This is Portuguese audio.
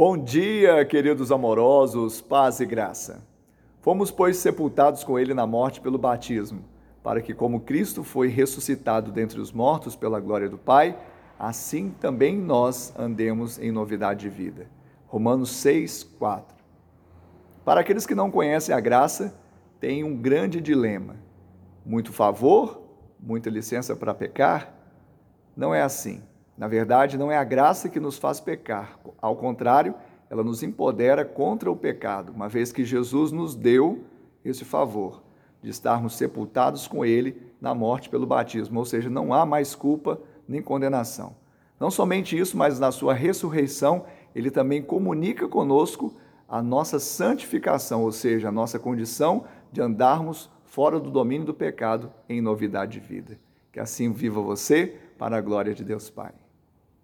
Bom dia, queridos amorosos, paz e graça. Fomos, pois, sepultados com ele na morte pelo batismo, para que, como Cristo foi ressuscitado dentre os mortos pela glória do Pai, assim também nós andemos em novidade de vida. Romanos 6, 4. Para aqueles que não conhecem a graça, tem um grande dilema: muito favor, muita licença para pecar? Não é assim. Na verdade, não é a graça que nos faz pecar. Ao contrário, ela nos empodera contra o pecado, uma vez que Jesus nos deu esse favor de estarmos sepultados com Ele na morte pelo batismo, ou seja, não há mais culpa nem condenação. Não somente isso, mas na sua ressurreição, Ele também comunica conosco a nossa santificação, ou seja, a nossa condição de andarmos fora do domínio do pecado em novidade de vida. Que assim viva você, para a glória de Deus Pai.